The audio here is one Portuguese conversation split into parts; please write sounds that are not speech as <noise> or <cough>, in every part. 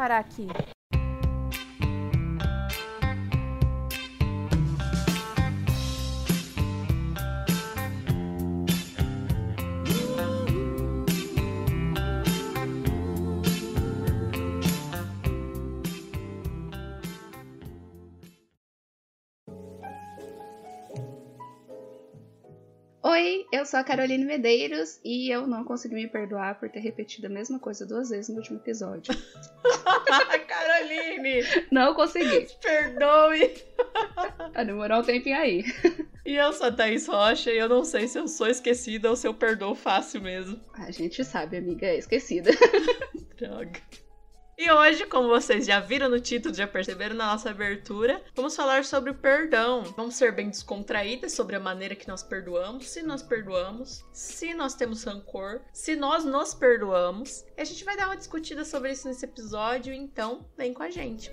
parar aqui. Sou a Caroline Medeiros e eu não consegui me perdoar por ter repetido a mesma coisa duas vezes no último episódio. <laughs> Caroline! Não consegui. Perdoe! Vai demorar um tempinho aí. E eu sou a Thaís Rocha e eu não sei se eu sou esquecida ou se eu perdoo fácil mesmo. A gente sabe, amiga, é esquecida. Droga. E hoje, como vocês já viram no título, já perceberam na nossa abertura, vamos falar sobre o perdão. Vamos ser bem descontraídas sobre a maneira que nós perdoamos, se nós perdoamos, se nós temos rancor, se nós nos perdoamos. E a gente vai dar uma discutida sobre isso nesse episódio, então vem com a gente.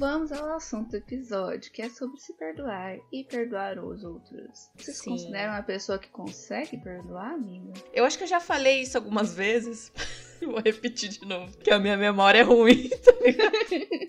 Vamos ao assunto do episódio, que é sobre se perdoar e perdoar os outros. Vocês Sim. consideram uma pessoa que consegue perdoar, amiga? Eu acho que eu já falei isso algumas vezes. <laughs> <laughs> Vou repetir de novo, que a minha memória é ruim. <laughs> tá ligado?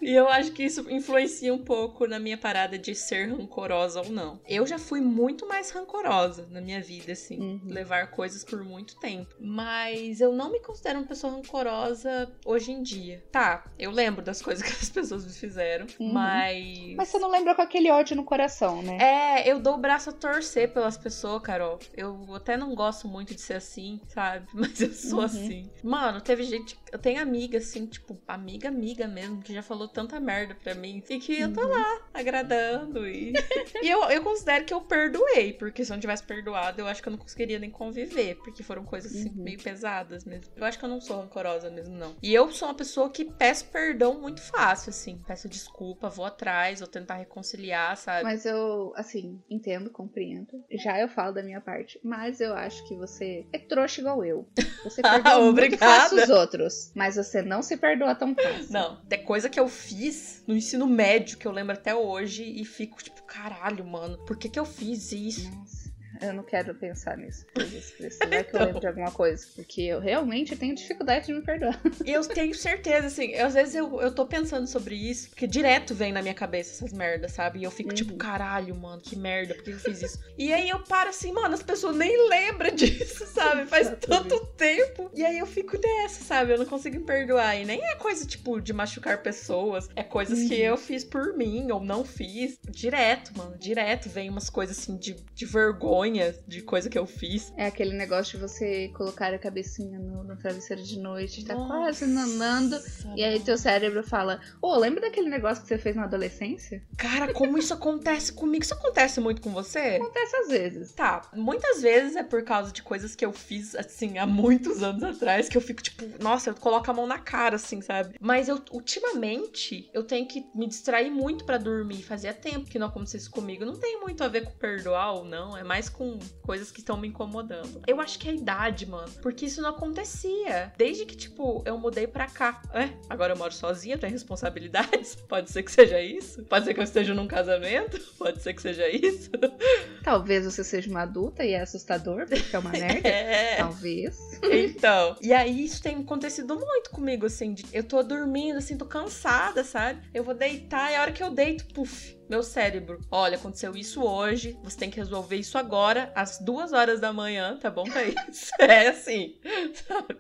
e eu acho que isso influencia um pouco na minha parada de ser rancorosa ou não. Eu já fui muito mais rancorosa na minha vida, assim, Uhum. levar coisas por muito tempo. Mas eu não me considero uma pessoa rancorosa hoje em dia. Tá, eu lembro das coisas <laughs> que as pessoas me fizeram, Uhum. mas. Mas você não lembra com aquele ódio no coração, né? É, eu dou o braço a torcer pelas pessoas, Carol. Eu até não gosto muito de ser assim, sabe? Mas eu sou Uhum. assim. Mano, teve gente. Eu tenho amiga, assim, tipo, amiga, amiga mesmo, que já falou tanta merda pra mim. E que eu tô Uhum. lá, agradando. E, <laughs> e eu, eu considero que eu perdoei, porque se eu não tivesse perdoado, eu acho que eu não conseguiria nem conviver. Porque foram coisas, assim, Uhum. meio pesadas mesmo. Eu acho que eu não sou rancorosa mesmo, não. E eu sou uma pessoa que peço perdão muito fácil, assim. Peço desculpa, vou atrás, vou tentar reconciliar, sabe? Mas eu, assim, entendo, compreendo. Já eu falo da minha parte. Mas eu acho que você é trouxa igual eu. Você <laughs> perdoa muito Obrigada. fácil os outros. Mas você não se perdoa tão fácil. Não, tem coisa que eu fiz no ensino médio que eu lembro até hoje e fico tipo, caralho, mano, por que que eu fiz isso? Nossa, eu não quero pensar nisso. Se vai que eu <laughs> Então. lembro de alguma coisa. Porque eu realmente tenho dificuldade de me perdoar. E <laughs> eu tenho certeza, assim, eu- às vezes eu, eu tô pensando sobre isso, porque direto vem na minha cabeça essas merdas, sabe? E eu fico tipo, Uhum. caralho, mano, que merda, por que eu fiz isso? E aí eu paro assim, mano, as pessoas nem lembram <laughs> disso, sabe? Faz tanto tempo. E aí eu fico nessa, sabe? Eu não consigo me perdoar. E nem é coisa, tipo, de machucar pessoas, é coisas que Uhum. eu fiz por mim ou não fiz. Direto, mano, direto vem umas coisas assim de, de vergonha de coisa que eu fiz. É aquele negócio de você colocar a cabecinha no, no travesseiro de noite, tá Nossa, quase nanando. E aí teu cérebro fala: Ô, lembra daquele negócio que você fez na adolescência? Cara, como isso acontece comigo? Isso acontece muito com você? Acontece às vezes. Tá, muitas vezes é por causa de coisas que eu fiz, assim, há muitos anos atrás, que eu fico tipo, nossa, eu coloco a mão na cara, assim, sabe? Mas eu, ultimamente, eu tenho que me distrair muito pra dormir. Fazia tempo que não acontecia isso comigo. Não tem muito a ver com perdoar ou não, é mais com coisas que estão me incomodando. Eu acho que é a idade, mano, porque isso não acontecia. Desde que, tipo, eu mudei pra cá. É, agora eu moro sozinha, tenho responsabilidades. <laughs> Pode ser que seja isso. Pode ser que eu esteja num casamento. <laughs> Pode ser que seja isso. Talvez você seja uma adulta e é assustador, porque é uma <laughs> nerd. É. Talvez. Então, e aí isso tem acontecido muito comigo, assim, de- eu tô dormindo, assim, tô cansada, sabe? Eu vou deitar e a hora que eu deito, puf, meu cérebro, olha, aconteceu isso hoje, você tem que resolver isso agora, às duas horas da manhã, tá bom, Thaís? <laughs> É assim, sabe?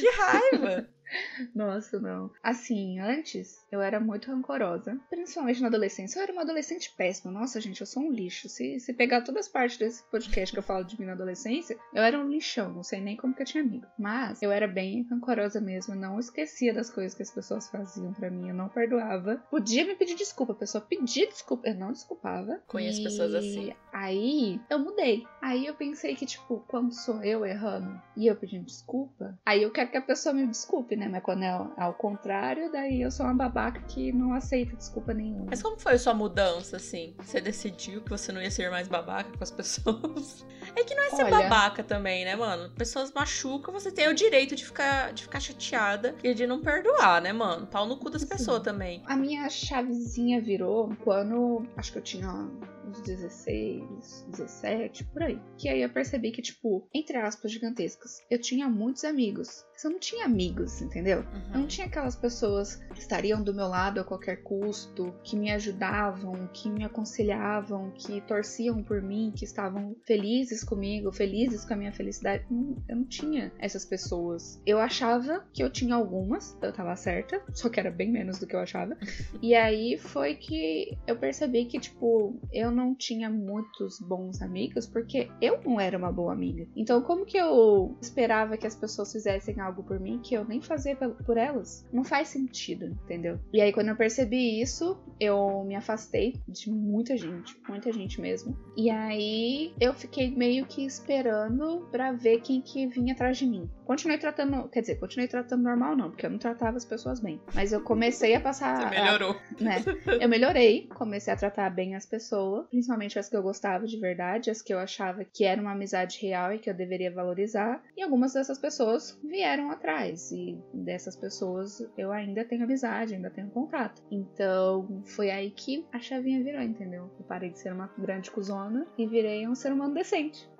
Que raiva! <laughs> Nossa, não. Assim, antes eu era muito rancorosa. Principalmente na adolescência. Eu era uma adolescente péssima. Nossa, gente, eu sou um lixo. Se, se pegar todas as partes desse podcast que eu falo de mim na adolescência, eu era um lixão. Não sei nem como que eu tinha amigo. Mas eu era bem rancorosa mesmo. Não esquecia das coisas que as pessoas faziam pra mim. Eu não perdoava. Podia me pedir desculpa. A pessoa pedia desculpa. Eu não desculpava. Conheço E pessoas assim. Aí eu mudei. Aí eu pensei que, tipo, quando sou eu errando e eu pedindo desculpa, aí eu quero que a pessoa me desculpe, né? Mas quando é ao- contrário, daí eu sou uma babaca que não aceita desculpa nenhuma. Mas como foi a sua mudança, assim? Você decidiu que você não ia ser mais babaca com as <laughs> pessoas? É que não é ser Olha- babaca também, né, mano? Pessoas machucam, você tem o direito de ficar, de ficar chateada e de não perdoar, né, mano? Pau no cu das Sim. pessoas também. A minha chavezinha virou quando acho que eu tinha uns 16, 17, por aí. Que aí eu percebi que, tipo, entre aspas gigantescas, eu tinha muitos amigos. Mas eu não tinha amigos, entendeu? Uhum. Eu não tinha aquelas pessoas que estariam do meu lado a qualquer custo, que me ajudavam, que me aconselhavam, que torciam por mim, que estavam felizes comigo, felizes com a minha felicidade. Não, eu não tinha essas pessoas. Eu achava que eu tinha algumas, eu tava certa, só que era bem menos do que eu achava. <laughs> E aí foi que eu percebi que, tipo, eu não tinha muitos bons amigos porque eu não era uma boa amiga. Então, como que eu esperava que as pessoas fizessem algo por mim que eu nem fazia por elas? Não faz sentido, entendeu? E aí, quando eu percebi isso, eu me afastei de muita gente, muita gente mesmo. E aí, eu fiquei meio que esperando para ver quem que vinha atrás de mim. Continuei tratando, quer dizer, continuei tratando normal não, porque eu não tratava as pessoas bem. Mas eu comecei a passar. Você melhorou. A, né? Eu melhorei, comecei a tratar bem as pessoas, principalmente as que eu gostava de verdade, as que eu achava que era uma amizade real e que eu deveria valorizar. E algumas dessas pessoas vieram atrás. E dessas pessoas eu ainda tenho amizade, ainda tenho contato. Então foi aí que a chavinha virou, entendeu? Eu parei de ser uma grande cuzona e virei um ser humano decente.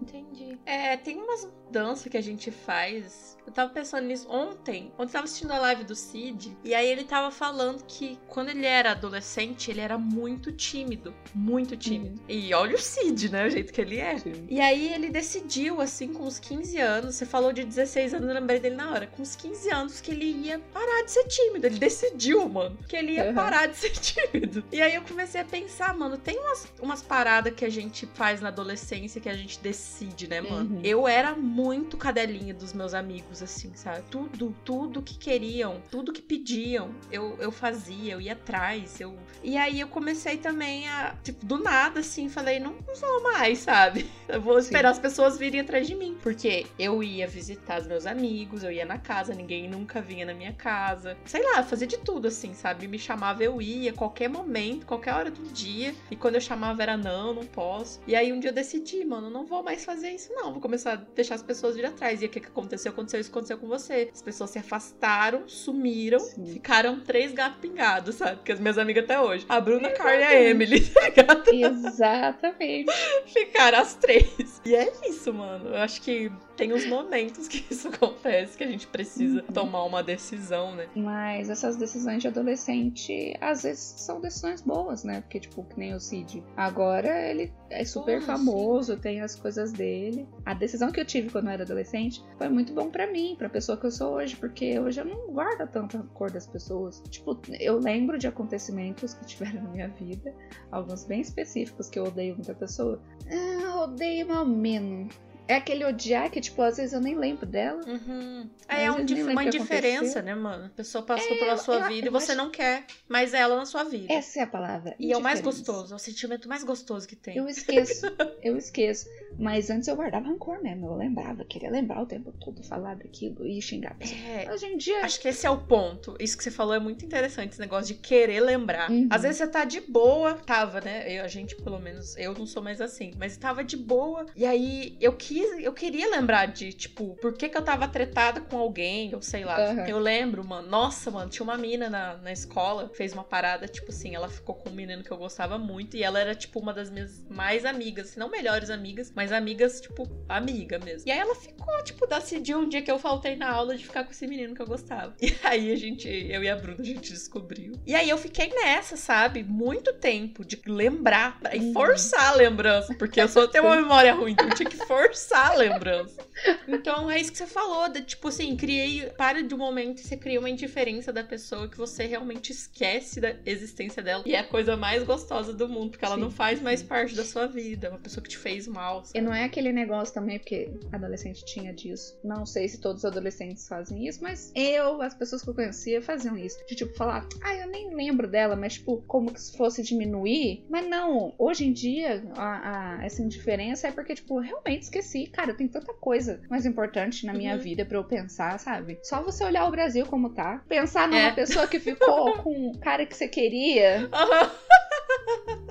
Entendi. É, tem umas mudanças que a gente faz. Eu tava pensando nisso ontem. Ontem eu tava assistindo a live do Cid. E aí ele tava falando que quando ele era adolescente, ele era muito tímido. Muito tímido. Uhum. E olha o Cid, né? O jeito que ele é. Sim. E aí ele decidiu, assim, com uns 15 anos. Você falou de 16 anos, eu lembrei dele na hora. Com uns 15 anos que ele ia parar de ser tímido. Ele decidiu, mano, que ele ia uhum. parar de <laughs> ser tímido. E aí eu comecei a pensar, mano, tem umas, umas paradas que a gente faz na adolescência que a gente decide, né, mano? Uhum. Eu era muito cadelinha dos meus amigos, assim, sabe? Tudo, tudo que queriam, tudo que pediam, eu, eu fazia, eu ia atrás, eu... E aí eu comecei também a, tipo, do nada, assim, falei, não, não vou mais, sabe? <laughs> Eu vou esperar Sim. as pessoas virem atrás de mim. Porque eu ia visitar os meus amigos, eu ia na casa, ninguém nunca vinha na minha casa. Sei lá, fazia de tudo, assim, sabe? Me chamava, eu ia, qualquer momento, qualquer hora do dia. E quando eu chamava era não, não posso. E aí um dia eu decidi, mano, não vou mais fazer isso, não. Vou começar a deixar as pessoas vir atrás. E o que, que aconteceu? Aconteceu isso, aconteceu com você. As pessoas se afastaram, sumiram, Sim. ficaram três gatos pingados, sabe? Porque as minhas amigas até hoje. A Bruna, a Carla e a Emily, <laughs> ligado? <laughs> Exatamente. Ficaram as três. E é isso, mano. Eu acho que tem uns momentos que isso acontece, que a gente precisa uhum. tomar uma decisão, né? Mas essas decisões de adolescente, às vezes, são decisões boas, né? Porque, tipo, que nem o Cid. Agora ele é super famoso, sim. tem as coisas dele. A decisão que eu tive quando eu era adolescente foi muito bom para mim, pra pessoa que eu sou hoje, porque hoje eu não guardo tanto a cor das pessoas. Tipo, eu lembro de acontecimentos que tiveram na minha vida, alguns bem específicos que eu odeio muita pessoa. Ah, odeio mal menos. É aquele odiar que, tipo, às vezes eu nem lembro dela. Uhum. É, é um uma indiferença, né, mano? A pessoa passou é, pela sua eu, vida eu, e você acho... não quer mais ela na sua vida. Essa é a palavra. E é o mais gostoso, é o sentimento mais gostoso que tem. Eu esqueço, eu esqueço. Mas antes eu guardava rancor mesmo. Eu lembrava, queria lembrar o tempo todo, falar daquilo e xingar. É, Hoje em dia. Acho que esse é o ponto. Isso que você falou é muito interessante, esse negócio de querer lembrar. Uhum. Às vezes você tá de boa, tava, né? Eu, a gente, pelo menos, eu não sou mais assim, mas tava de boa. E aí eu quis, eu queria lembrar de, tipo, por que, que eu tava tretada com alguém, ou sei lá. Uhum. Eu lembro, mano. Nossa, mano, tinha uma mina na, na escola, fez uma parada, tipo assim, ela ficou com um menino que eu gostava muito, e ela era, tipo, uma das minhas mais amigas, se não melhores amigas, mas amigas, tipo, amiga mesmo. E aí ela ficou, tipo, decidiu um dia que eu faltei na aula de ficar com esse menino que eu gostava. <laughs> E aí a gente, eu e a Bruna, a gente descobriu. E aí eu fiquei nessa, sabe? Muito tempo de lembrar e uhum. forçar a lembrança. Porque eu só tenho uma memória ruim, então eu tinha que forçar a lembrança. Então é isso que você falou, de, tipo assim, criei. Para de um momento e você cria uma indiferença da pessoa que você realmente esquece da existência dela. E é a coisa mais gostosa do mundo, porque ela sim, não faz mais parte da sua vida. É uma pessoa que te fez mal. Sabe? E não é aquele negócio também, porque adolescente tinha disso. Não sei se todos os adolescentes fazem isso, mas eu, as pessoas que eu conhecia, faziam isso. De tipo, falar, ah, eu nem lembro dela, mas tipo, como se fosse diminuir. Mas não, hoje em dia, a, a, essa indiferença é porque, tipo, realmente esqueci. Cara, tem tanta coisa mais importante na minha uhum. vida para eu pensar, sabe? Só você olhar o Brasil como tá, pensar numa é. pessoa que ficou <laughs> com o cara que você queria. Uhum. <laughs>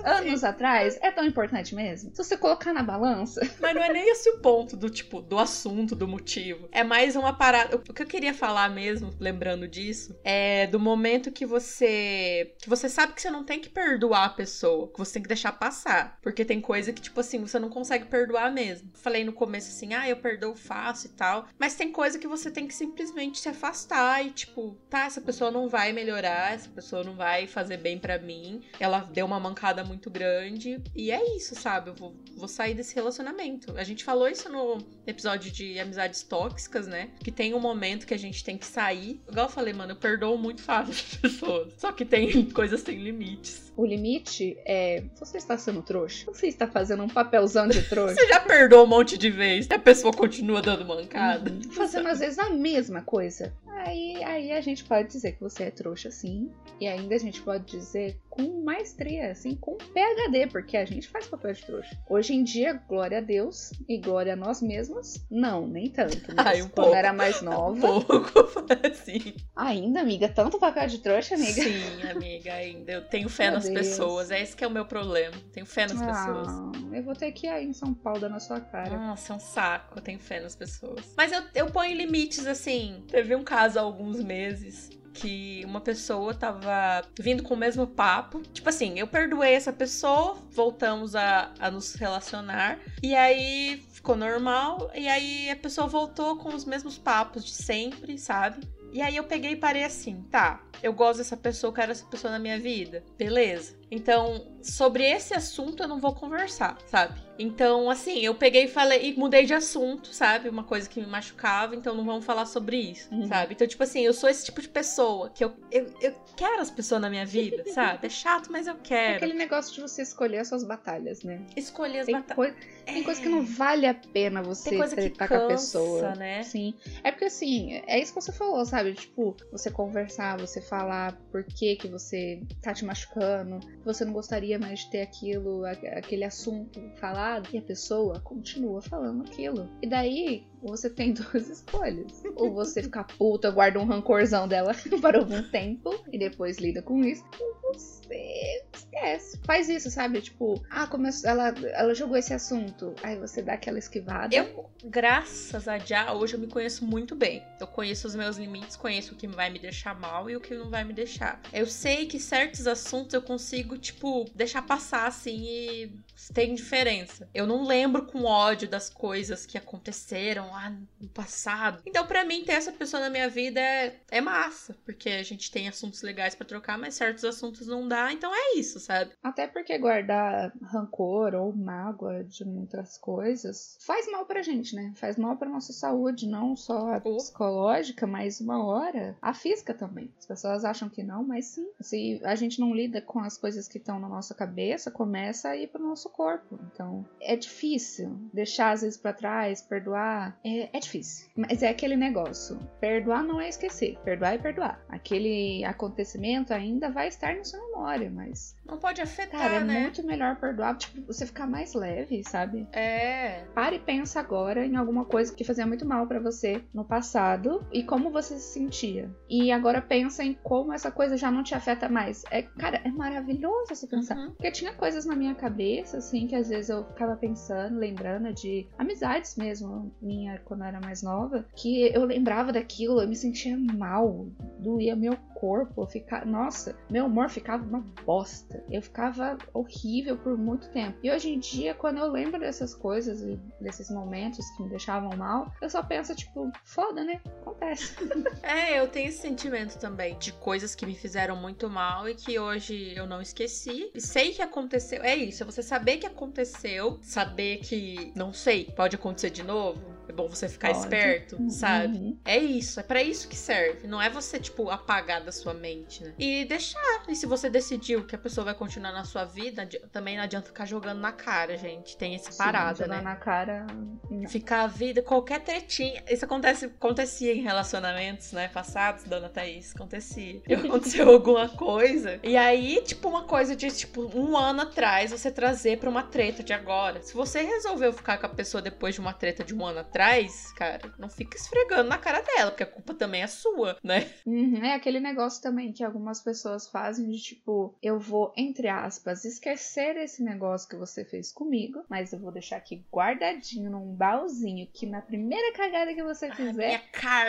anos atrás, é tão importante mesmo? Se você colocar na balança. <laughs> Mas não é nem esse o ponto do tipo, do assunto, do motivo. É mais uma parada. O que eu queria falar mesmo, lembrando disso, é do momento que você. que você sabe que você não tem que perdoar a pessoa, que você tem que deixar passar. Porque tem coisa que, tipo assim, você não consegue perdoar mesmo. Falei no começo assim, ah, eu perdoo fácil e tal. Mas tem coisa que você tem que simplesmente se afastar e, tipo, tá, essa pessoa não vai melhorar, essa pessoa não vai fazer bem para mim. Ela deu uma mancada muito grande. E é isso, sabe? Eu vou, vou sair desse relacionamento. A gente falou isso no episódio de amizades tóxicas, né? Que tem um momento que a gente tem que sair. Igual eu falei, mano, eu perdoo muito fácil as <laughs> pessoas. Só que tem <laughs> coisas sem limites. O limite é você está sendo trouxa. Você está fazendo um papelzão de trouxa. você já perdoou um monte de vezes e a pessoa continua dando mancada. Uhum. Fazendo às vezes a mesma coisa. Aí, aí a gente pode dizer que você é trouxa, sim. E ainda a gente pode dizer com maestria, assim, com PHD, porque a gente faz papel de trouxa. Hoje em dia, glória a Deus e glória a nós mesmos, não, nem tanto. Mas Ai, um quando pouco, era mais <laughs> nova. Um pouco, <laughs> assim. Ainda, amiga, tanto papel de trouxa, amiga? Sim, amiga, ainda. Eu tenho fé meu nas Deus. pessoas. É esse que é o meu problema. Tenho fé nas ah, pessoas. Eu vou ter que ir aí em São Paulo dar na sua cara. Nossa, é um saco. Eu tenho fé nas pessoas. Mas eu, eu ponho limites, assim. Teve um caso há alguns meses que uma pessoa tava vindo com o mesmo papo. Tipo assim, eu perdoei essa pessoa, voltamos a, a nos relacionar. E aí ficou normal. E aí a pessoa voltou com os mesmos papos de sempre, sabe? E aí eu peguei e parei assim, tá, eu gosto dessa pessoa, quero essa pessoa na minha vida. Beleza. Então, sobre esse assunto eu não vou conversar, sabe? Então, assim, eu peguei e falei e mudei de assunto, sabe? Uma coisa que me machucava, então não vamos falar sobre isso, uhum. sabe? Então, tipo assim, eu sou esse tipo de pessoa que eu, eu, eu quero as pessoas na minha vida, <laughs> sabe? É chato, mas eu quero. É aquele negócio de você escolher as suas batalhas, né? Escolher as batalhas. Coi tem é... coisa que não vale a pena você tem coisa que cansa, com a pessoa. né? Sim. É porque, assim, é isso que você falou, sabe? Tipo, você conversar, você falar por que que você tá te machucando, você não gostaria mais de ter aquilo, aquele assunto falado, e a pessoa continua falando aquilo. E daí você tem <laughs> duas escolhas. Ou você ficar puta, guarda um rancorzão dela <laughs> por algum tempo e depois lida com isso. Ou você esquece. Faz isso, sabe? Tipo, ah, começou, ela, ela jogou esse assunto. Aí você dá aquela esquivada. Eu, graças a Já, hoje eu me conheço muito bem. Eu conheço os meus limites, conheço o que vai me deixar mal e o que não vai me deixar. Eu sei que certos assuntos eu consigo, tipo, deixar passar assim e tem diferença. Eu não lembro com ódio das coisas que aconteceram lá no passado. Então, para mim, ter essa pessoa na minha vida é, é massa, porque a gente tem assuntos legais para trocar, mas certos assuntos não dá, então é isso, sabe? Até porque guardar rancor ou mágoa de muitas coisas faz mal pra gente, né? Faz mal pra nossa saúde, não só a psicológica, mas uma hora a física também. As pessoas acham que não, mas sim. Se a gente não lida com as coisas que estão na nossa cabeça, começa a ir pro nosso corpo. Então, é difícil deixar às vezes para trás, perdoar é, é difícil. Mas é aquele negócio. Perdoar não é esquecer. Perdoar é perdoar. Aquele acontecimento ainda vai estar na sua memória, mas. Não pode afetar, Cara, é né? muito melhor perdoar, tipo, você ficar mais leve, sabe? É. Pare e pensa agora em alguma coisa que fazia muito mal para você no passado e como você se sentia. E agora pensa em como essa coisa já não te afeta mais. É, cara, é maravilhoso você pensar. Uhum. Porque tinha coisas na minha cabeça, assim, que às vezes eu ficava pensando, lembrando de amizades mesmo, quando eu era mais nova, que eu lembrava daquilo, eu me sentia mal, doía meu corpo, eu ficava, nossa, meu humor ficava uma bosta. Eu ficava horrível por muito tempo. E hoje em dia, quando eu lembro dessas coisas e desses momentos que me deixavam mal, eu só penso tipo, foda, né? Acontece. <laughs> é, eu tenho esse sentimento também de coisas que me fizeram muito mal e que hoje eu não esqueci. E sei que aconteceu. É isso, é você saber que aconteceu, saber que não sei, pode acontecer de novo bom você ficar Pode. esperto, uhum. sabe? É isso, é para isso que serve. Não é você, tipo, apagar da sua mente, né? E deixar. E se você decidiu que a pessoa vai continuar na sua vida, também não adianta ficar jogando na cara, gente. Tem esse Sim, parada, jogar né? na cara. Não. Ficar a vida, qualquer tretinha. Isso acontece, acontecia em relacionamentos, né? Passados, dona Thaís. Acontecia. E <laughs> aconteceu alguma coisa. E aí, tipo, uma coisa de, tipo, um ano atrás, você trazer pra uma treta de agora. Se você resolveu ficar com a pessoa depois de uma treta de um ano atrás, atrás, cara, não fica esfregando na cara dela, porque a culpa também é sua, né? Uhum, é aquele negócio também que algumas pessoas fazem de tipo, eu vou, entre aspas, esquecer esse negócio que você fez comigo, mas eu vou deixar aqui guardadinho num baúzinho que na primeira cagada que você fizer,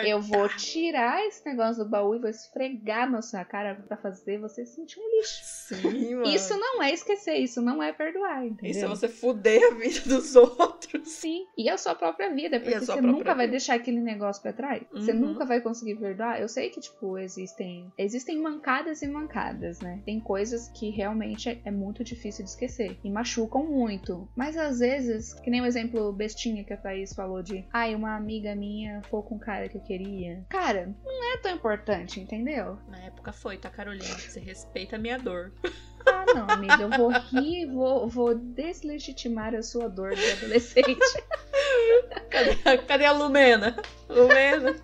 eu vou tirar esse negócio do baú e vou esfregar na sua cara pra fazer você sentir um lixo. Sim, mano. Isso não é esquecer, isso não é perdoar, entendeu? Isso é você fuder a vida dos <laughs> outros. Sim, e a sua própria vida, porque você nunca vai vida. deixar aquele negócio pra trás. Você Uhum. nunca vai conseguir perdoar. Eu sei que, tipo, existem existem mancadas e mancadas, né? Tem coisas que realmente é, é muito difícil de esquecer e machucam muito. Mas às vezes, que nem o exemplo bestinha que a Thaís falou de, ai, uma amiga minha foi com um cara que eu queria. Cara, não é tão importante, entendeu? Na época foi, tá, Carolina? Você respeita a minha dor. <laughs> Ah, não, amiga, eu vou rir, vou, vou deslegitimar a sua dor de adolescente. <laughs> Cadê, cadê a Lumena? Lumena.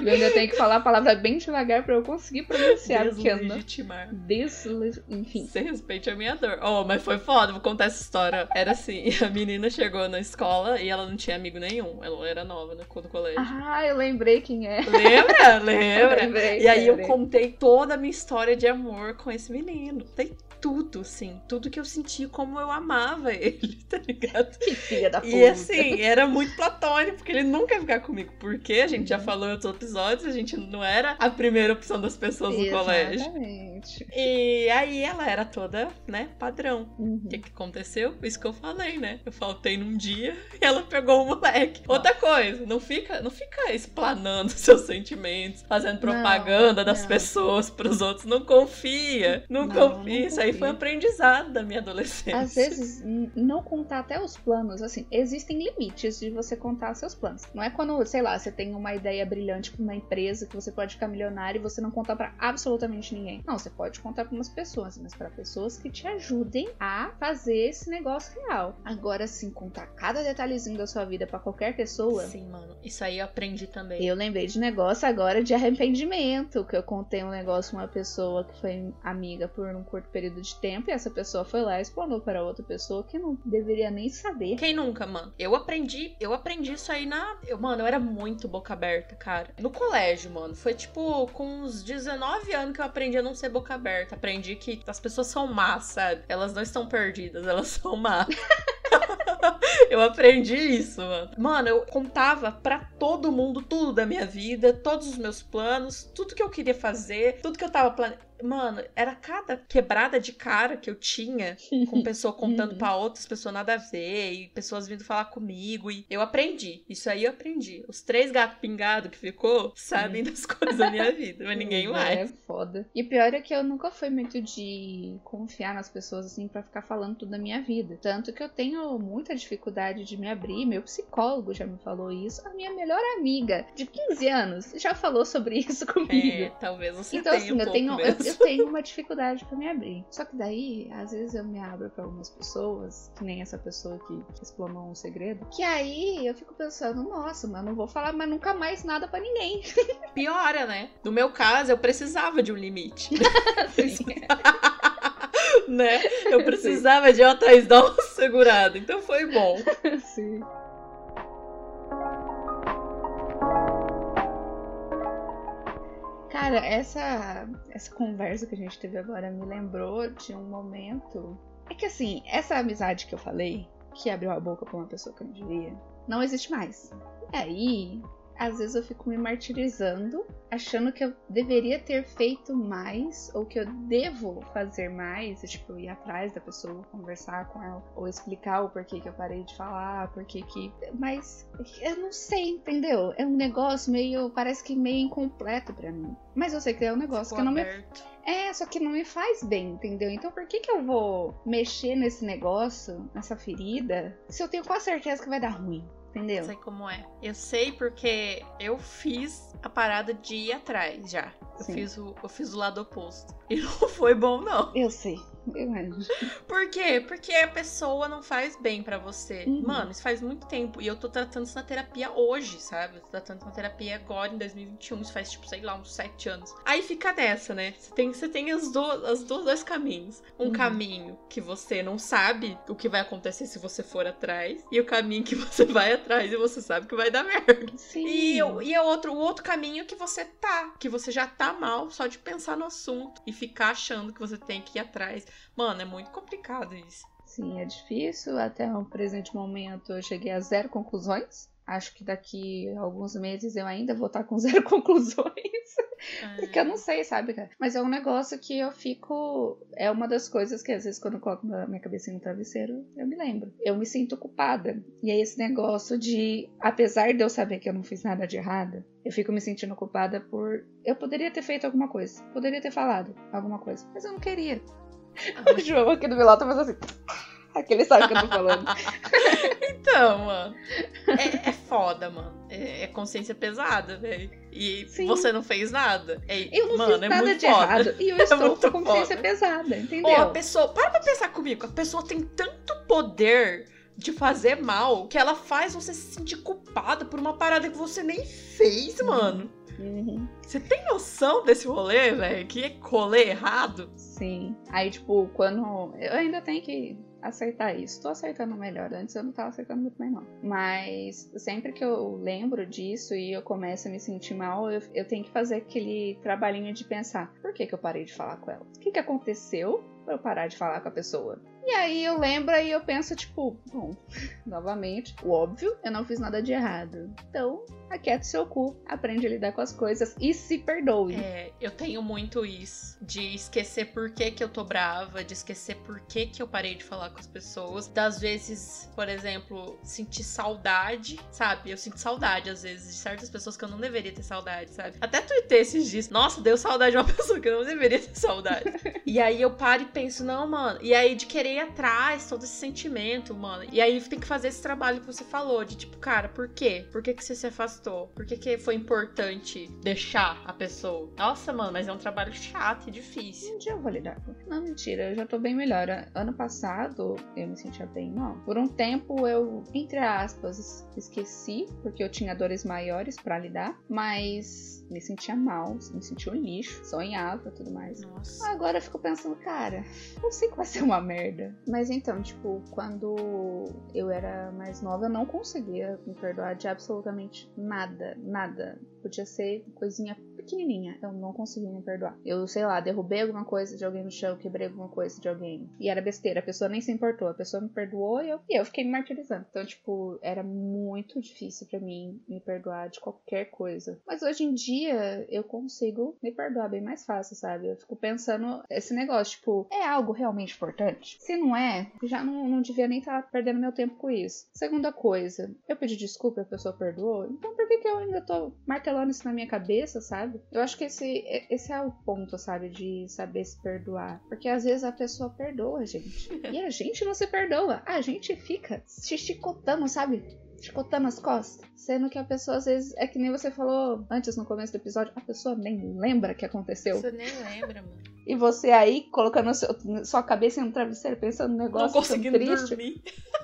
Eu ainda tenho que falar a palavra bem devagar pra eu conseguir pronunciar, eu. Deslegitimar. Desle... Enfim. Você respeite a minha dor. Oh, mas foi foda, vou contar essa história. Era assim, <laughs> a menina chegou na escola e ela não tinha amigo nenhum. Ela era nova, né, do colégio. Ah, eu lembrei quem é. Lembra? <laughs> Lembra? Lembrei, E aí eu lembrei. contei toda a minha história de amor com esse menino. Tem tudo, assim. Tudo que eu senti como eu amava ele, <laughs> tá ligado? Que filha da puta. E assim, era muito platônico, porque ele nunca ia ficar comigo. Porque a gente já falou em outros episódios, a gente não era a primeira opção das pessoas no colégio. Exatamente. E aí ela era toda, né, padrão. Uhum. O que, que aconteceu? Isso que eu falei, né? Eu faltei num dia <laughs> e ela pegou o moleque. Outra coisa, não fica, não fica explanando <laughs> seus sentimentos, fazendo propaganda das não. pessoas pros outros. Não confia. Não, Não, confia. não Isso aí foi um aprendizado da minha adolescência. Às vezes, não contar até os planos, assim, existem limites de você contar seus planos. Não é quando, sei lá, você tem uma ideia brilhante pra uma empresa que você pode ficar milionário e você não contar pra absolutamente ninguém. Não, você pode contar pra umas pessoas, mas pra pessoas que te ajudem a fazer esse negócio real. Agora, sim, contar cada detalhezinho da sua vida pra qualquer pessoa. Sim, mano. Isso aí eu aprendi também. Eu lembrei de negócio agora de arrependimento, que eu contei um negócio com uma pessoa que foi amiga por um curto período de tempo e essa pessoa foi lá e explanou para outra pessoa que não deveria nem saber. Quem nunca, mano? Eu aprendi, eu aprendi isso aí na. Eu, mano, eu era muito boca aberta, cara. No colégio, mano. Foi tipo com uns 19 anos que eu aprendi a não ser boca aberta. Aprendi que as pessoas são más, sabe? Elas não estão perdidas, elas são más. <laughs> eu aprendi isso, mano. Mano, eu contava pra todo mundo tudo da minha vida, todos os meus planos, tudo que eu queria fazer, tudo que eu tava planejando. Mano, era cada quebrada de cara que eu tinha com <laughs> pessoa contando Uhum. pra outras pessoas nada a ver e pessoas vindo falar comigo e eu aprendi. Isso aí eu aprendi. Os três gatos pingados que ficou sabem das coisas da minha <laughs> vida, mas ninguém É mais. foda. E pior é que eu nunca fui muito de confiar nas pessoas assim pra ficar falando tudo da minha vida. Tanto que eu tenho muita dificuldade de me abrir. Meu psicólogo já me falou isso. A minha melhor amiga de 15 anos já falou sobre isso <laughs> comigo. É, talvez você Então, tenha assim, um eu tenho, eu, mesmo. Eu tenho uma dificuldade pra me abrir. Só que daí, às vezes eu me abro pra algumas pessoas, que nem essa pessoa que, que explanou um segredo, que aí eu fico pensando, nossa, mas não vou falar mais nunca mais nada pra ninguém. <laughs> Piora, né? No meu caso, eu precisava de um limite. <laughs> Assim, <laughs> né? Eu precisava de ó, Thaís, dar uma segurada. Então foi bom. Sim. Cara, essa, essa conversa que a gente teve agora me lembrou de um momento. É que assim, essa amizade que eu falei, que abriu a boca pra uma pessoa que eu não devia, não existe mais. E aí, às vezes eu fico me martirizando, achando que eu deveria ter feito mais, ou que eu devo fazer mais, tipo, ir atrás da pessoa, conversar com ela, ou explicar o porquê que eu parei de falar, porquê que. Mas eu não sei, entendeu? É um negócio meio. parece que meio incompleto pra mim. Mas eu sei que é um negócio que não me aberto. é, só que não me faz bem, entendeu? Então por que que eu vou mexer nesse negócio, nessa ferida, se eu tenho quase certeza que vai dar ruim, entendeu? Sei como é. Eu sei porque eu fiz a parada de ir atrás já. Eu Sim. fiz, o, eu fiz o lado oposto. <laughs> E não foi bom, não. Eu sei. Imagino. Por quê? Porque a pessoa não faz bem pra você. Uhum. Mano, isso faz muito tempo. E eu tô tratando isso na terapia hoje, sabe? Eu tô tratando isso na terapia agora, em 2021. Isso faz, tipo, sei lá, uns sete anos. Aí fica nessa, né? Você tem, você tem as duas, as duas, dois caminhos. Um Uhum. caminho que você não sabe o que vai acontecer se você for atrás. E o caminho que você vai atrás e você sabe que vai dar merda. Sim. E, e é outro, o outro caminho que você tá, que você já tá mal só de pensar no assunto e ficar achando que você tem que ir atrás. Mano, é muito complicado isso. Sim, é difícil. Até o presente momento eu cheguei a zero conclusões. Acho que daqui a alguns meses eu ainda vou estar com <laughs> zero conclusões. Porque eu não sei, sabe, cara? Mas é um negócio que eu fico. É uma das coisas que às vezes quando eu coloco a minha cabecinha no travesseiro, eu me lembro. Eu me sinto culpada. E é esse negócio de, apesar de eu saber que eu não fiz nada de errado, eu fico me sentindo culpada por. Eu poderia ter feito alguma coisa. Poderia ter falado alguma coisa. Mas eu não queria. <laughs> O João aqui do meu lado tá fazendo assim. Aquele sabe que eu tô falando. <laughs> Então, mano. É, é foda, mano. É, é consciência pesada, velho. E Sim. você não fez nada. É, Eu não mano, fiz é nada muito de foda. errado. E eu <laughs> estou muito com consciência foda. pesada, Ou entendeu? a pessoa. Para pra pensar comigo. A pessoa tem tanto poder de fazer mal que ela faz você se sentir culpada por uma parada que você nem fez, mano. Uhum. Você tem noção desse rolê, velho? Que é rolê errado? Sim. Aí, tipo, quando. Eu ainda tenho que acertar isso. Tô acertando melhor. Antes eu não tava acertando muito bem, não. Mas sempre que eu lembro disso e eu começo a me sentir mal, eu, eu tenho que fazer aquele trabalhinho de pensar: por que, que eu parei de falar com ela? O que, que aconteceu pra eu parar de falar com a pessoa? E aí eu lembro e eu penso, tipo, bom, <laughs> novamente, o óbvio, eu não fiz nada de errado. Então, aquieta seu cu, aprende a lidar com as coisas e se perdoe. É, eu tenho muito isso. De esquecer por que, que eu tô brava, de esquecer por que, que eu parei de falar com as pessoas. Das vezes, por exemplo, sentir saudade, sabe? Eu sinto saudade, às vezes, de certas pessoas que eu não deveria ter saudade, sabe? Até tuitei esses dias. Nossa, deu saudade de uma <laughs> pessoa que eu não deveria ter saudade. <laughs> e aí eu paro e penso, não, mano. E aí de querer ir atrás, todo esse sentimento, mano. E aí tem que fazer esse trabalho que você falou, de tipo, cara, por quê? Por que, que você se afastou? Por que, que foi importante deixar a pessoa? Nossa, mano, mas é um trabalho chato e difícil. Um dia eu vou lidar com. Não, mentira, eu já tô bem melhor. Ano passado eu me sentia bem mal. Por um tempo eu, entre aspas, esqueci, porque eu tinha dores maiores pra lidar, mas me sentia mal, me sentia um lixo, sonhava e tudo mais. Nossa. Agora eu fico pensando, cara, eu sei que vai ser uma merda. Mas então, tipo, quando eu era mais nova, eu não conseguia me perdoar de absolutamente nada, nada. Podia ser coisinha pequenininha, eu não conseguia me perdoar. Eu, sei lá, derrubei alguma coisa de alguém no chão, quebrei alguma coisa de alguém. E era besteira, a pessoa nem se importou, a pessoa me perdoou e eu, e eu fiquei me martirizando. Então, tipo, era muito difícil pra mim me perdoar de qualquer coisa. Mas hoje em dia eu consigo me perdoar bem mais fácil, sabe? Eu fico pensando esse negócio, tipo, é algo realmente importante? Se não é, já não, não devia nem estar perdendo meu tempo com isso. Segunda coisa, eu pedi desculpa a pessoa perdoou, então por que, que eu ainda tô martelando isso na minha cabeça, sabe? Eu acho que esse, esse é o ponto, sabe? De saber se perdoar. Porque às vezes a pessoa perdoa a gente. E a gente não se perdoa. A gente fica se chicotando, sabe? Chicotando as costas. Sendo que a pessoa, às vezes, é que nem você falou antes no começo do episódio, a pessoa nem lembra que aconteceu. Você nem lembra, mano. E você aí colocando seu- sua cabeça no travesseiro, pensando no Não negócio tão conseguindo triste, dormir.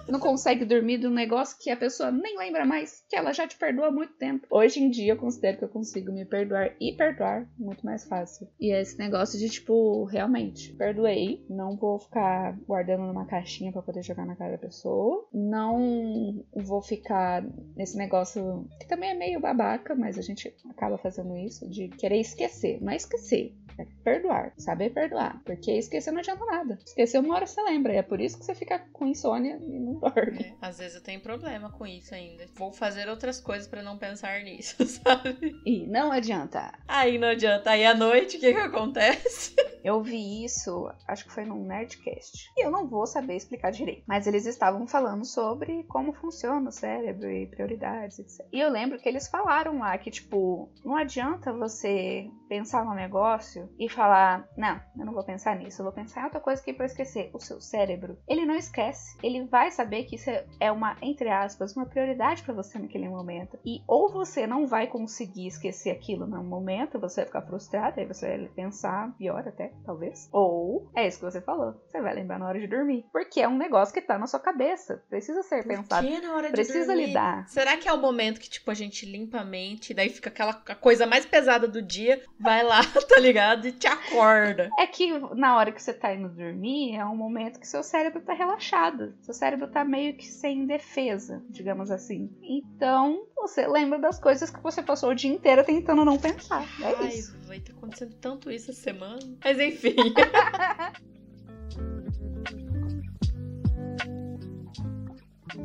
não consegue dormir de um negócio que a pessoa nem lembra mais, que ela já te perdoa há muito tempo. Hoje em dia eu considero que eu consigo me perdoar e perdoar muito mais fácil. E é esse negócio de tipo, realmente, perdoei, não vou ficar guardando numa caixinha pra poder jogar na cara da pessoa, não vou ficar nesse negócio que também é meio babaca, mas a gente acaba fazendo isso de querer esquecer, não é esquecer, é perdoar, saber perdoar. Porque esquecer não adianta nada. Esquecer uma hora você lembra. E é por isso que você fica com insônia e não dorme. É, às vezes eu tenho problema com isso ainda. Vou fazer outras coisas pra não pensar nisso, <laughs> sabe? E não adianta. Aí não adianta. Aí à noite, o que que acontece? <laughs> Eu vi isso, acho que foi num Nerdcast. E eu não vou saber explicar direito. Mas eles estavam falando sobre como funciona o cérebro e prioridades, etc. E eu lembro que eles falaram lá que, tipo, não adianta você pensar num negócio e falar, não, eu não vou pensar nisso, eu vou pensar em outra coisa aqui pra eu esquecer. O seu cérebro, ele não esquece. Ele vai saber que isso é uma, entre aspas, uma prioridade pra você naquele momento. E ou você não vai conseguir esquecer aquilo no momento, você vai ficar frustrado, aí você vai pensar, pior até. talvez. Ou é isso que você falou. Você vai lembrar na hora de dormir. Porque é um negócio que tá na sua cabeça. Precisa ser pensado. Que na hora de Precisa dormir? lidar. Será que é o momento que, tipo, a gente limpa a mente, daí fica aquela coisa mais pesada do dia, vai lá, <laughs> tá ligado? E te acorda. É que na hora que você tá indo dormir, é um momento que seu cérebro tá relaxado. Seu cérebro tá meio que sem defesa, digamos assim. Então, você lembra das coisas que você passou o dia inteiro tentando não pensar. É Ai, isso. vai ter acontecendo tanto isso essa semana. Mas enfim. <laughs>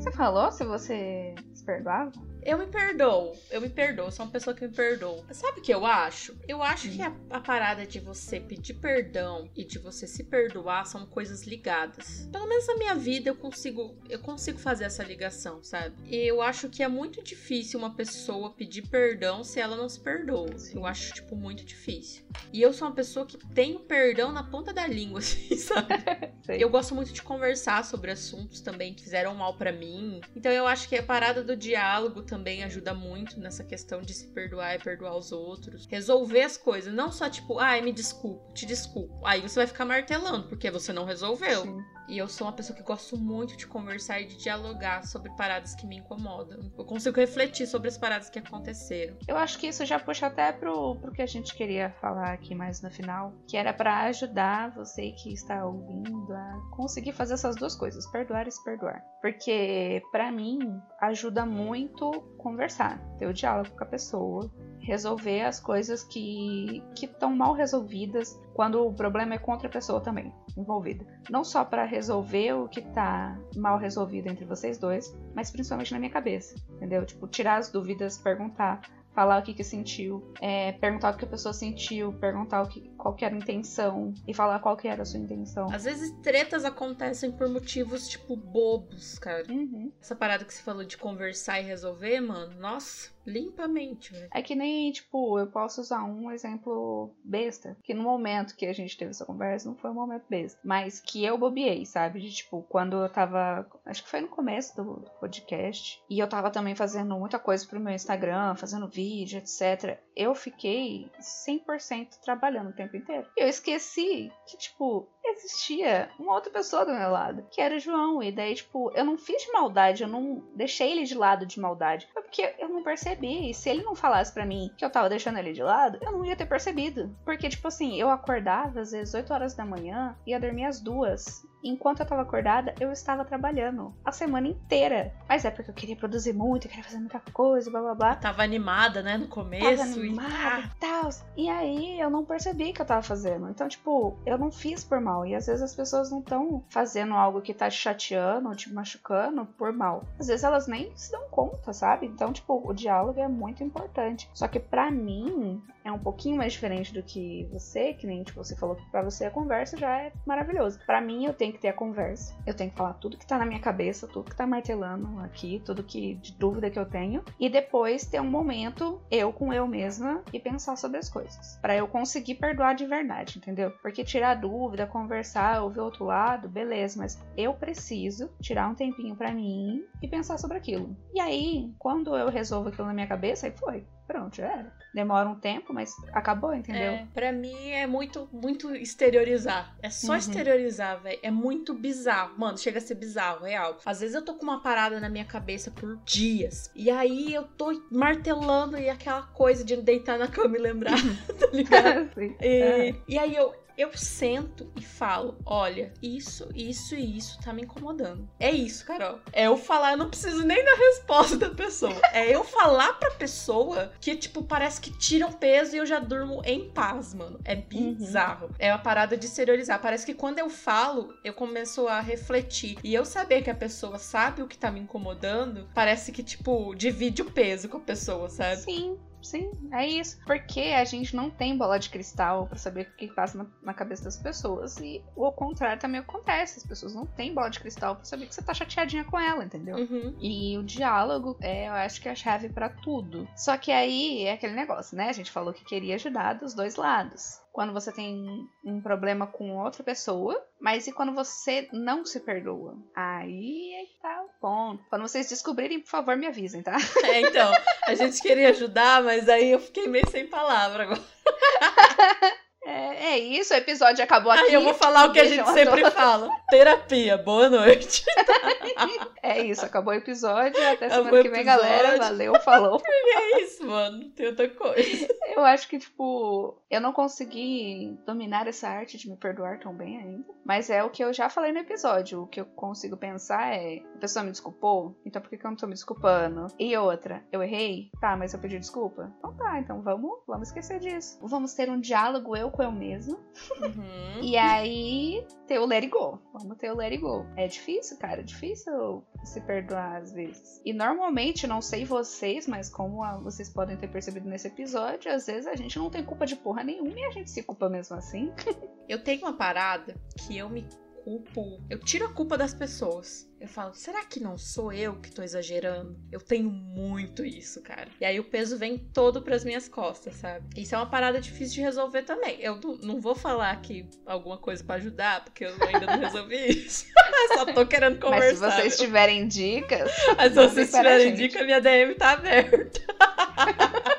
Você falou se você se perdoava? Eu me perdoo, eu me perdoo, sou uma pessoa que me perdoa. Sabe o que eu acho? Eu acho que a, a parada de você pedir perdão e de você se perdoar são coisas ligadas. Pelo menos na minha vida eu consigo, eu consigo fazer essa ligação, sabe? E eu acho que é muito difícil uma pessoa pedir perdão se ela não se perdoa. Sim. Eu acho, tipo, muito difícil. E eu sou uma pessoa que tem o perdão na ponta da língua, <laughs> assim, sabe? <laughs> Eu gosto muito de conversar sobre assuntos também que fizeram mal pra mim. Então eu acho que a parada do diálogo também ajuda muito nessa questão de se perdoar e perdoar os outros. Resolver as coisas, não só tipo, ai, me desculpo, te desculpo. Aí você vai ficar martelando porque você não resolveu. Sim. E eu sou uma pessoa que gosto muito de conversar e de dialogar sobre paradas que me incomodam. Eu consigo refletir sobre as paradas que aconteceram. Eu acho que isso já puxa até pro, pro que a gente queria falar aqui mais no final, que era pra ajudar você que está ouvindo a conseguir fazer essas duas coisas, perdoar e se perdoar. Porque pra mim ajuda muito conversar, ter o diálogo com a pessoa, resolver as coisas que estão mal resolvidas quando o problema é com outra pessoa também envolvida. Não só pra resolver o que tá mal resolvido entre vocês dois, mas principalmente na minha cabeça, entendeu? Tipo, tirar as dúvidas, perguntar, falar o que que sentiu, é, perguntar o que a pessoa sentiu, perguntar o que, qual que era a intenção e falar qual que era a sua intenção. Às vezes tretas acontecem por motivos, tipo, bobos, cara. Uhum. Essa parada que você falou de conversar e resolver, mano, nossa, limpa a mente, velho. É que nem, tipo, eu posso usar um exemplo besta, que no momento que a gente teve essa conversa não foi um momento besta, mas que eu bobiei, sabe? De tipo, quando eu tava, acho que foi no começo do, do podcast, e eu tava também fazendo muita coisa pro meu Instagram, fazendo vídeo, etc. Eu fiquei 100% trabalhando o tempo inteiro. E eu esqueci que, tipo, existia uma outra pessoa do meu lado, que era o João. E daí, tipo, eu não fiz de maldade, eu não deixei ele de lado de maldade. Foi porque eu não percebi. E se ele não falasse pra mim que eu tava deixando ele de lado, eu não ia ter percebido. Porque, tipo assim, eu acordava às vezes 8 horas da manhã ia dormir às duas. Enquanto eu tava acordada, eu estava trabalhando a semana inteira. Mas é porque eu queria produzir muito, eu queria fazer muita coisa, blá blá blá. Tava animada, né, no começo. Tava animada e... tal. E aí eu não percebi que eu tava fazendo. Então, tipo, eu não fiz por mal. E às vezes as pessoas não estão fazendo algo que tá te chateando ou te machucando por mal. Às vezes elas nem se dão conta, sabe? Então, tipo, o diálogo é muito importante. Só que pra mim é um pouquinho mais diferente do que você, que nem tipo, você falou que pra você a conversa já é maravilhoso. Pra mim eu tenho que ter a conversa. Eu tenho que falar tudo que tá na minha cabeça, tudo que tá martelando aqui, tudo que de dúvida que eu tenho e depois ter um momento eu com eu mesma e pensar sobre as coisas, Pra eu conseguir perdoar de verdade, entendeu? Porque tirar dúvida, conversar, ouvir outro lado, beleza, mas eu preciso tirar um tempinho pra mim e pensar sobre aquilo. E aí, quando eu resolvo aquilo na minha cabeça, aí foi. Pronto, já era. Demora um tempo, mas acabou, entendeu? É, pra mim é muito, muito exteriorizar. É só Uhum. exteriorizar, velho. É muito bizarro. Mano, chega a ser bizarro, real. Às vezes eu tô com uma parada na minha cabeça por dias. E aí eu tô martelando e aquela coisa de deitar na cama e lembrar, <laughs> tá ligado? <laughs> E, e aí eu, eu sento e falo: olha, isso, isso e isso tá me incomodando. É isso, Carol. É eu falar, eu não preciso nem da resposta da pessoa. É eu falar pra pessoa que, tipo, parece que tira um peso e eu já durmo em paz, mano. É bizarro. É uma parada de exteriorizar. Parece que quando eu falo, eu começo a refletir. E eu saber que a pessoa sabe o que tá me incomodando, parece que, tipo, divide o peso com a pessoa, sabe? Sim, sim, é isso. Porque a gente não tem bola de cristal pra saber o que passa na, na cabeça das pessoas. E o contrário também acontece. As pessoas não têm bola de cristal pra saber que você tá chateadinha com ela, entendeu? Uhum. E o diálogo é, eu acho que é a chave pra tudo. Só que aí é aquele negócio, né? A gente falou que queria ajudar dos dois lados. Quando você tem um problema com outra pessoa, mas e quando você não se perdoa? Aí é tá o ponto. Quando vocês descobrirem, por favor, me avisem, tá? <laughs> É, então, a gente queria ajudar, mas aí eu fiquei meio sem palavra agora. <laughs> É, É isso, o episódio acabou aqui. Aí eu vou falar o que a gente sempre todos. fala. Terapia, boa noite. <laughs> É isso, acabou o episódio. Até Acabou semana que vem, episódio. galera. Valeu, falou. <laughs> É isso, mano. Não tem outra coisa. Eu acho que, tipo, eu não consegui dominar essa arte de me perdoar tão bem ainda. Mas é o que eu já falei no episódio. O que eu consigo pensar é: a pessoa me desculpou, então por que, que eu não tô me desculpando? E outra, eu errei? Tá, mas eu pedi desculpa? Então tá, então vamos, vamos esquecer disso. Vamos ter um diálogo eu com eu mesma. Uhum. E aí, ter o let it go. Vamos ter o let it go. É difícil, cara. É difícil se perdoar às vezes. E normalmente, não sei vocês, mas como a- vocês podem ter percebido nesse episódio, às vezes a gente não tem culpa de porra nenhuma e a gente se culpa mesmo assim. <laughs> Eu tenho uma parada que eu me culpo. Eu tiro a culpa das pessoas. Eu falo, será que não sou eu que tô exagerando? Eu tenho muito isso, cara. E aí o peso vem todo pras minhas costas, sabe? Isso é uma parada difícil de resolver também. Eu não, vou falar aqui alguma coisa pra ajudar, porque eu ainda não resolvi <laughs> isso. Só tô querendo conversar. mas se vocês tiverem dicas, <laughs> Mas se vocês para tiverem gente. dica, minha DM tá aberta. <laughs>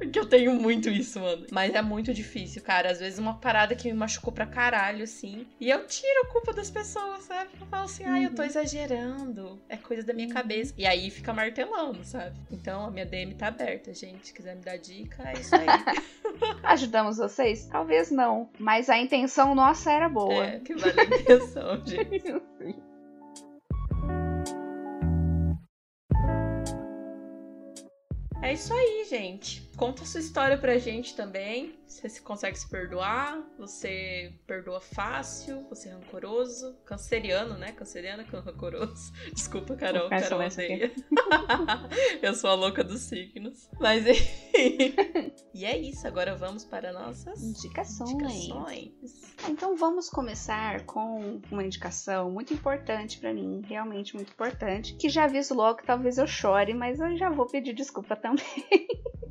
Porque eu tenho muito isso, mano. Mas é muito difícil, cara. Às vezes uma parada que me machucou pra caralho, assim. E eu tiro a culpa das pessoas, sabe? Eu falo assim, ai, eu tô Uhum. exagerando. É coisa da minha cabeça. E aí fica martelando, sabe? Então a minha DM tá aberta, gente. Se quiser me dar dica, é isso aí. <laughs> ajudamos vocês? Talvez não. Mas a intenção nossa era boa. é, que vale a intenção, <laughs> gente. É isso aí, gente. Conta a sua história pra gente também. Você se consegue se perdoar? Você perdoa fácil? Você é rancoroso? Canceriano, né? Canceriano é rancoroso. <laughs> Desculpa, Carol. Ficar Carol odeia. <laughs> Eu sou a louca dos signos. Mas enfim. <laughs> E é isso. Agora vamos para nossas Indicações. indicações. Então vamos começar com uma indicação muito importante pra mim, realmente muito importante, que já aviso logo que talvez eu chore, mas eu já vou pedir desculpa também.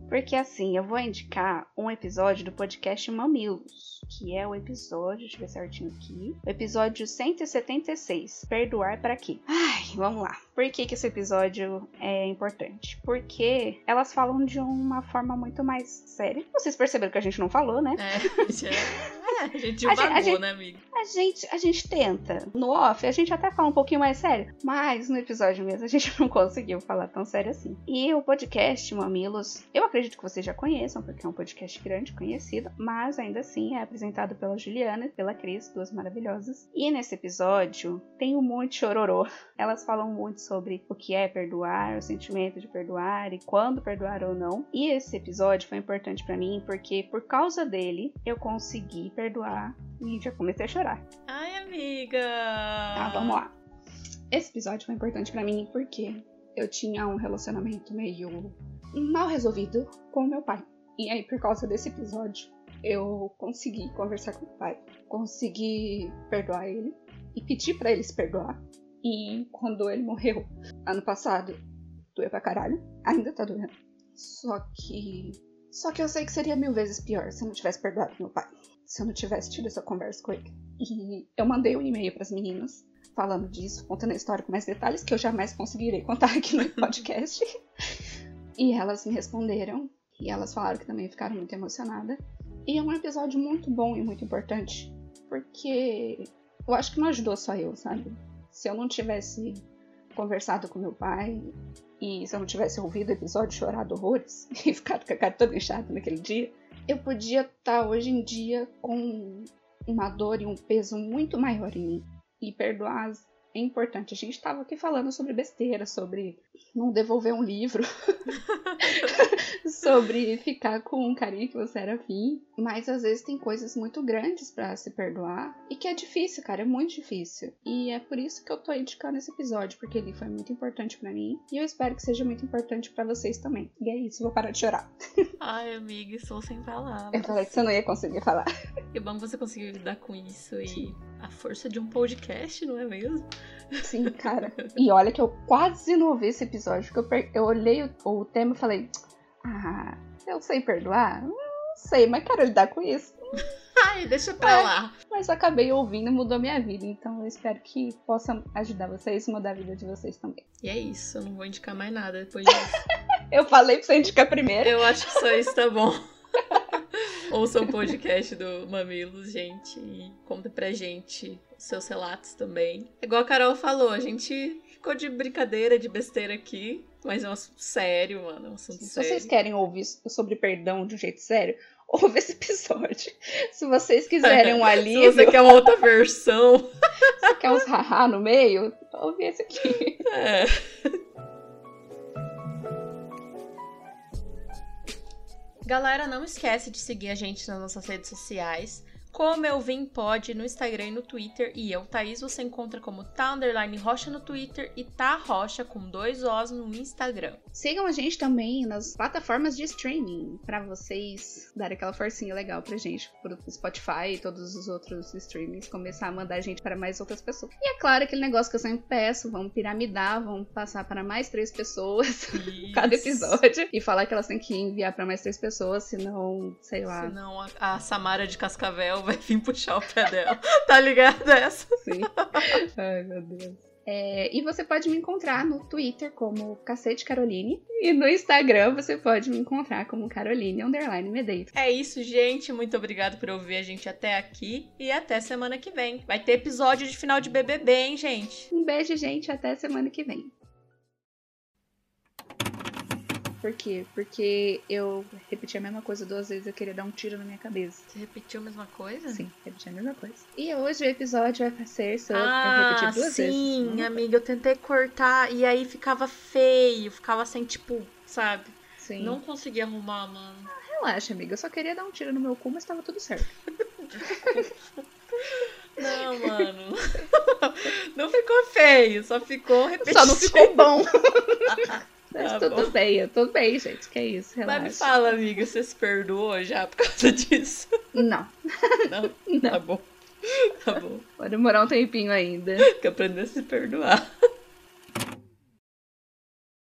Porque assim, eu vou indicar um episódio do podcast Mamilos, que é o episódio, deixa eu ver certinho aqui, o episódio 176, Perdoar para quê? Ai, vamos lá. Por que, que esse episódio é importante? Porque elas falam de uma forma muito mais séria. Vocês perceberam que a gente não falou, né? É, a gente, é, <laughs> a gente A gente- divagou, né, amigo? A gente, a gente tenta. No off, a gente até fala um pouquinho mais sério, mas no episódio mesmo a gente <laughs> não conseguiu falar tão sério assim. E o podcast Mamilos, eu acredito que vocês já conheçam, porque é um podcast grande, conhecido, mas ainda assim é apresentado pela Juliana e pela Cris, duas maravilhosas. E nesse episódio tem um monte de chororô. Elas falam muito sobre o que é perdoar, o sentimento de perdoar e quando perdoar ou não. E esse episódio foi importante pra mim porque por causa dele eu consegui perdoar e já comecei a chorar. Ai, amiga! Tá, vamos lá. Esse episódio foi importante pra mim porque eu tinha um relacionamento meio mal resolvido com o meu pai. E aí, por causa desse episódio, eu consegui conversar com o pai, consegui perdoar ele e pedir pra ele se perdoar. E quando ele morreu ano passado, doeu pra caralho. Ainda tá doendo. Só que. Só que eu sei que seria mil vezes pior se eu não tivesse perdoado meu pai. Se eu não tivesse tido essa conversa com ele. E eu mandei um e-mail pras meninas falando disso, contando a história com mais detalhes que eu jamais conseguirei contar aqui no <laughs> podcast. e elas me responderam e elas falaram que também ficaram muito emocionadas. E é um episódio muito bom e muito importante, porque eu acho que não ajudou só eu, sabe? Se eu não tivesse conversado com meu pai e se eu não tivesse ouvido o episódio chorado horrores <laughs> e ficado com a cara toda inchada naquele dia, eu podia estar hoje em dia com uma dor e um peso muito maior em mim. E perdoar é importante. A gente estava aqui falando sobre besteira, sobre não devolver um livro, <laughs> sobre ficar com um carinha que você era afim. Mas às vezes tem coisas muito grandes pra se perdoar e que é difícil, cara, é muito difícil. E é por isso que eu tô indicando esse episódio, porque ele foi muito importante pra mim e eu espero que seja muito importante pra vocês também. E é isso, vou parar de chorar. Ai, amiga, estou sem palavras. Eu falei que você não ia conseguir falar. Que bom que você conseguiu lidar com isso e a força de um podcast, não é mesmo? Sim, cara. E olha que eu quase não ouvi esse episódio, porque eu, eu olhei o, o tema e falei: Ah, eu sei perdoar? Não sei, mas quero lidar com isso. <laughs> Ai, deixa pra É. lá. Mas acabei ouvindo e mudou minha vida. Então eu espero que possa ajudar vocês e mudar a vida de vocês também. E é isso, eu não vou indicar mais nada depois disso. <laughs> Eu falei pra você indicar primeiro. eu acho que só isso tá bom. <laughs> Ouça o podcast do Mamilos, gente, e conta pra gente os seus relatos também. Igual a Carol falou, a gente ficou de brincadeira, de besteira aqui, mas é um assunto sério, mano, é um assunto Se sério. vocês querem ouvir sobre perdão de um jeito sério, <laughs> ouve esse episódio. Se vocês quiserem um <laughs> Se alívio, você quer uma outra versão, <laughs> se quer uns haha no meio, ouve esse aqui. é. Galera, não esquece de seguir a gente nas nossas redes sociais. Como eu vim pode no Instagram e no Twitter. E eu, Thaís, você encontra como tá underline rocha no Twitter e tá rocha com dois Os no Instagram. Sigam a gente também nas plataformas de streaming, pra vocês darem aquela forcinha legal pra gente, pro Spotify e todos os outros streamings, começar a mandar a gente para mais outras pessoas. E é claro, aquele negócio que eu sempre peço, vamos piramidar, vamos passar para mais três pessoas <laughs> cada episódio e falar que elas têm que enviar pra mais três pessoas, senão, sei lá. Senão a, a Samara de Cascavel vai vir puxar o pé dela. <laughs> tá ligado essa? Sim. Ai, meu Deus. É, e você pode me encontrar no Twitter como Cacete Caroline. E no Instagram você pode me encontrar como Caroline Underline Medeiros. É isso, gente. Muito obrigado por ouvir a gente até aqui. E até semana que vem. Vai ter episódio de final de BBB, hein, gente? Um beijo, gente. Até semana que vem. Por quê? Porque eu repeti a mesma coisa duas vezes, eu queria dar um tiro na minha cabeça. Você repetiu a mesma coisa? Sim, repeti a mesma coisa. E hoje o episódio vai ser sobre. eu Ah, repeti duas vezes. sim, Hum, amiga. Eu tentei cortar e aí ficava feio. Ficava sem, tipo, sabe? Sim. Não consegui arrumar, mano. Relaxa, amiga. Eu só queria dar um tiro no meu cu, mas tava tudo certo. <laughs> Não, mano. <laughs> Não ficou feio, só ficou repetido. Só não ficou bom. <laughs> Mas Tá tudo bom. bem, eu tô bem, gente. Que é isso, Mas relaxa. me fala, amiga, você se perdoou já por causa <laughs> disso? Não, Não? <laughs> não. Tá bom. Tá bom. Vai demorar um tempinho ainda. Que aprender a se perdoar.